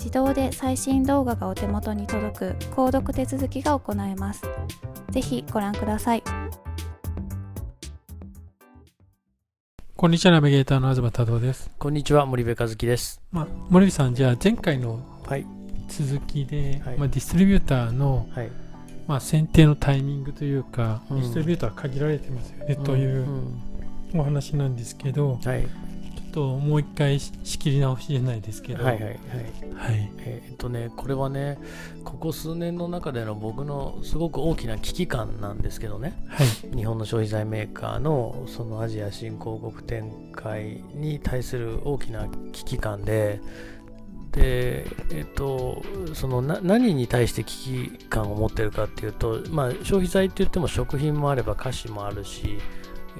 自動で最新動画がお手元に届く購読手続きが行えます。ぜひご覧ください。こんにちは、ナビゲーターの東多郎です。こんにちは、森部和樹です。まあ、森部さん、じゃあ前回の続きで、はい、まあ、ディストリビューターの、はい、まあ、選定のタイミングというか、うん、ディストリビューターは限られてますよね、うん、というお話なんですけど、はい、ともう一回仕切り直しじゃないですけど。はいはいはい、はい。えー、っとねこれはねここ数年の中での僕のすごく大きな危機感なんですけどね、はい、日本の消費財メーカーのそのアジア新興国展開に対する大きな危機感でで、えっと、そのな何に対して危機感を持ってるかっていうと、まあ、消費財って言っても食品もあれば菓子もあるし、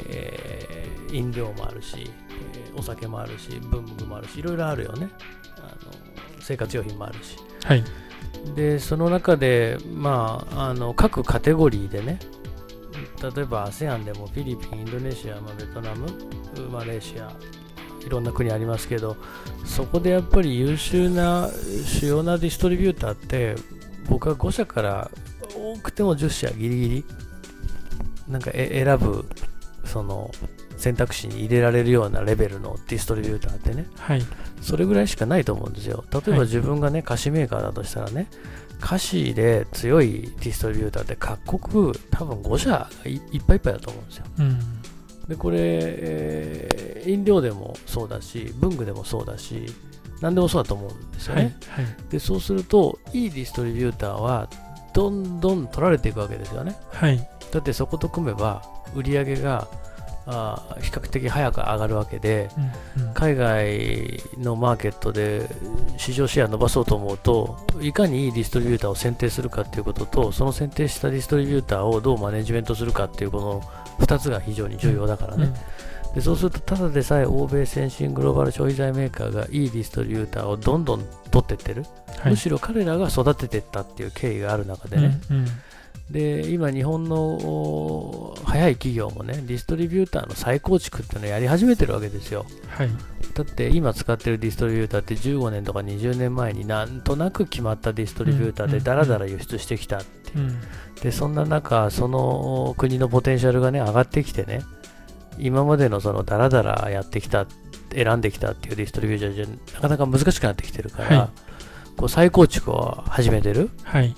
えー、飲料もあるし、えー、お酒もあるし文具もあるしいろいろあるよね。あの生活用品もあるし、はい、でその中で、まあ、あの各カテゴリーでね例えば ASEAN でもフィリピン、インドネシア、まあ、ベトナム、マレーシアいろんな国ありますけどそこでやっぱり優秀な主要なディストリビューターって僕は5社から多くても10社ギリギリなんか選ぶその選択肢に入れられるようなレベルのディストリビューターってね、はい、それぐらいしかないと思うんですよ。例えば自分がね、菓子メーカーだとしたらね、菓子で強いディストリビューターって各国多分5社いっぱいいっぱいだと思うんですよ。うん、で、これ、えー、飲料でもそうだし、文具でもそうだし、何でもそうだと思うんですよね。はいはい、で、そうすると、いいディストリビューターはどんどん取られていくわけですよね。はい、だってそこと組めば売り上げがあ比較的早く上がるわけで、うんうん、海外のマーケットで市場シェア伸ばそうと思うといかにいいディストリビューターを選定するかということとその選定したディストリビューターをどうマネジメントするかっていうこの2つが非常に重要だからね、うん、でそうするとただでさえ欧米先進グローバル消費財メーカーがいいディストリビューターをどんどん取っていってる、はい、むしろ彼らが育てていったっていう経緯がある中でね、うんうん。で今、日本の早い企業もねディストリビューターの再構築っていうのをやり始めてるわけですよ。はい、だって今使ってるディストリビューターって15年とか20年前になんとなく決まったディストリビューターでだらだら輸出してきたっていう、でそんな中、その国のポテンシャルがね上がってきてね今までのそのだらだらやってきた選んできたっていうディストリビューターじゃなかなか難しくなってきてるから、はい、こう再構築を始めてる。はい。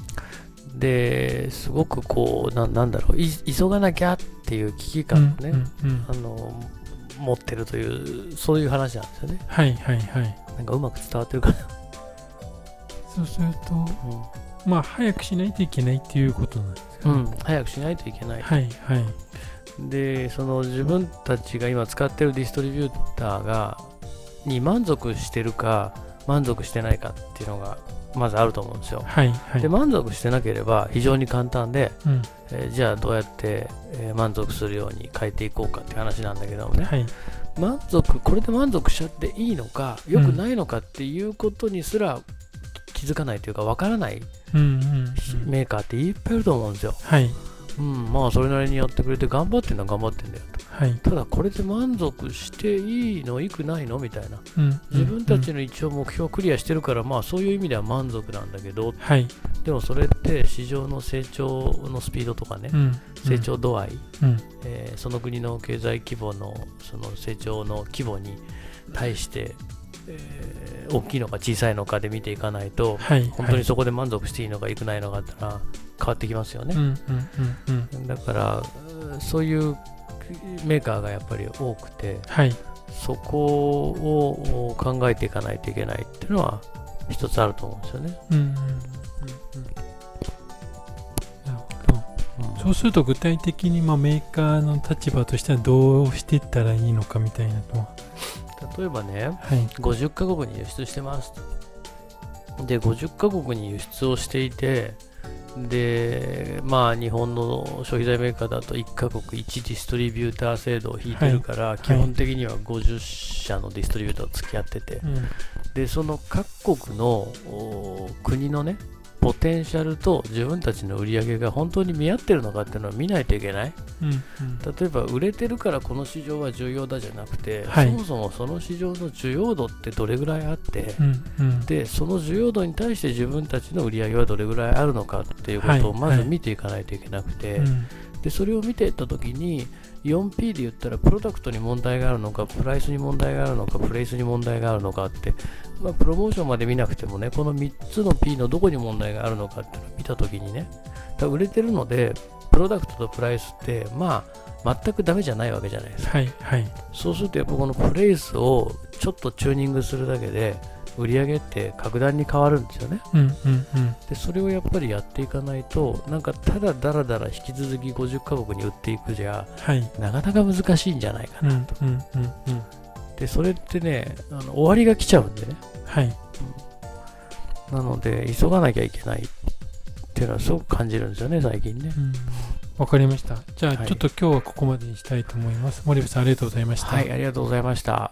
ですごくこうななんだろう急がなきゃっていう危機感をね、うんうんうん、あの持ってるというそういう話なんですよね。はいはいはい。なんかうまく伝わってるかな。そうすると、うん、まあ早くしないといけないっていうことなんですうん、早くしないといけない。はいはい。でその自分たちが今使ってるディストリビューターがに満足してるか満足してないかっていうのがまずあると思うんですよ。はいはい、で満足してなければ非常に簡単で、うん、えー、じゃあどうやって、えー、満足するように変えていこうかって話なんだけどもね、はい、満足これで満足しちゃっていいのか良くないのかっていうことにすら気づかないというかわからない、メーカーっていっぱいいると思うんですよ。はい。うん、まあそれなりにやってくれて頑張ってんのは頑張ってんだよと、はい、ただこれで満足していいのいくないのみたいな、うん、自分たちの一応目標をクリアしてるからまあそういう意味では満足なんだけど、はい、でもそれって市場の成長のスピードとかね、うん、成長度合い、うん、えー、その国の経済規模のその成長の規模に対してえー、大きいのか小さいのかで見ていかないと、はい、本当にそこで満足していいのかいくないのかってのは変わってきますよね、だからそういうメーカーがやっぱり多くて、はい、そこを考えていかないといけないっていうのは一つあると思うんですよね。うんうんうん。そうすると具体的にまあメーカーの立場としてはどうしていったらいいのかみたいなのは例えばね、はい、50カ国に輸出してますで50カ国に輸出をしていてで、まあ、日本の消費財メーカーだと1カ国1ディストリビューター制度を引いてるから、はい、基本的には50社のディストリビューターと付き合ってて、うん、でその各国の国のねポテンシャルと自分たちの売り上げが本当に見合ってるのかっていうのは見ないといけない、うんうん、例えば売れてるからこの市場は重要だじゃなくて、はい、そもそもその市場の需要度ってどれぐらいあって、うんうん、でその需要度に対して自分たちの売り上げはどれぐらいあるのかっていうことをまず見ていかないといけなくて、はいはい、でそれを見ていったときに 4P で言ったらプロダクトに問題があるのかプライスに問題があるのかプレイスに問題があるのかってまあ、プロモーションまで見なくてもね、この3つの P のどこに問題があるのかっていうのを見たときにね、売れてるので、プロダクトとプライスって、まあ、全くダメじゃないわけじゃないですか。はい、はい。そうすると、やっぱこのプレイスをちょっとチューニングするだけで、売り上げって格段に変わるんですよね、うんうんうん、でそれをやっぱりやっていかないとなんかただだらだら引き続き50カ国に売っていくじゃ、はい、なかなか難しいんじゃないかなと、うんうんうんうん、でそれってねあの終わりが来ちゃうんでね。はい、うん、なので急がなきゃいけないっていうのはすごく感じるんですよね最近ね。わ、かりました。じゃあ、ちょっと今日はここまでにしたいと思います。森部さんありがとうございました。はいありがとうございました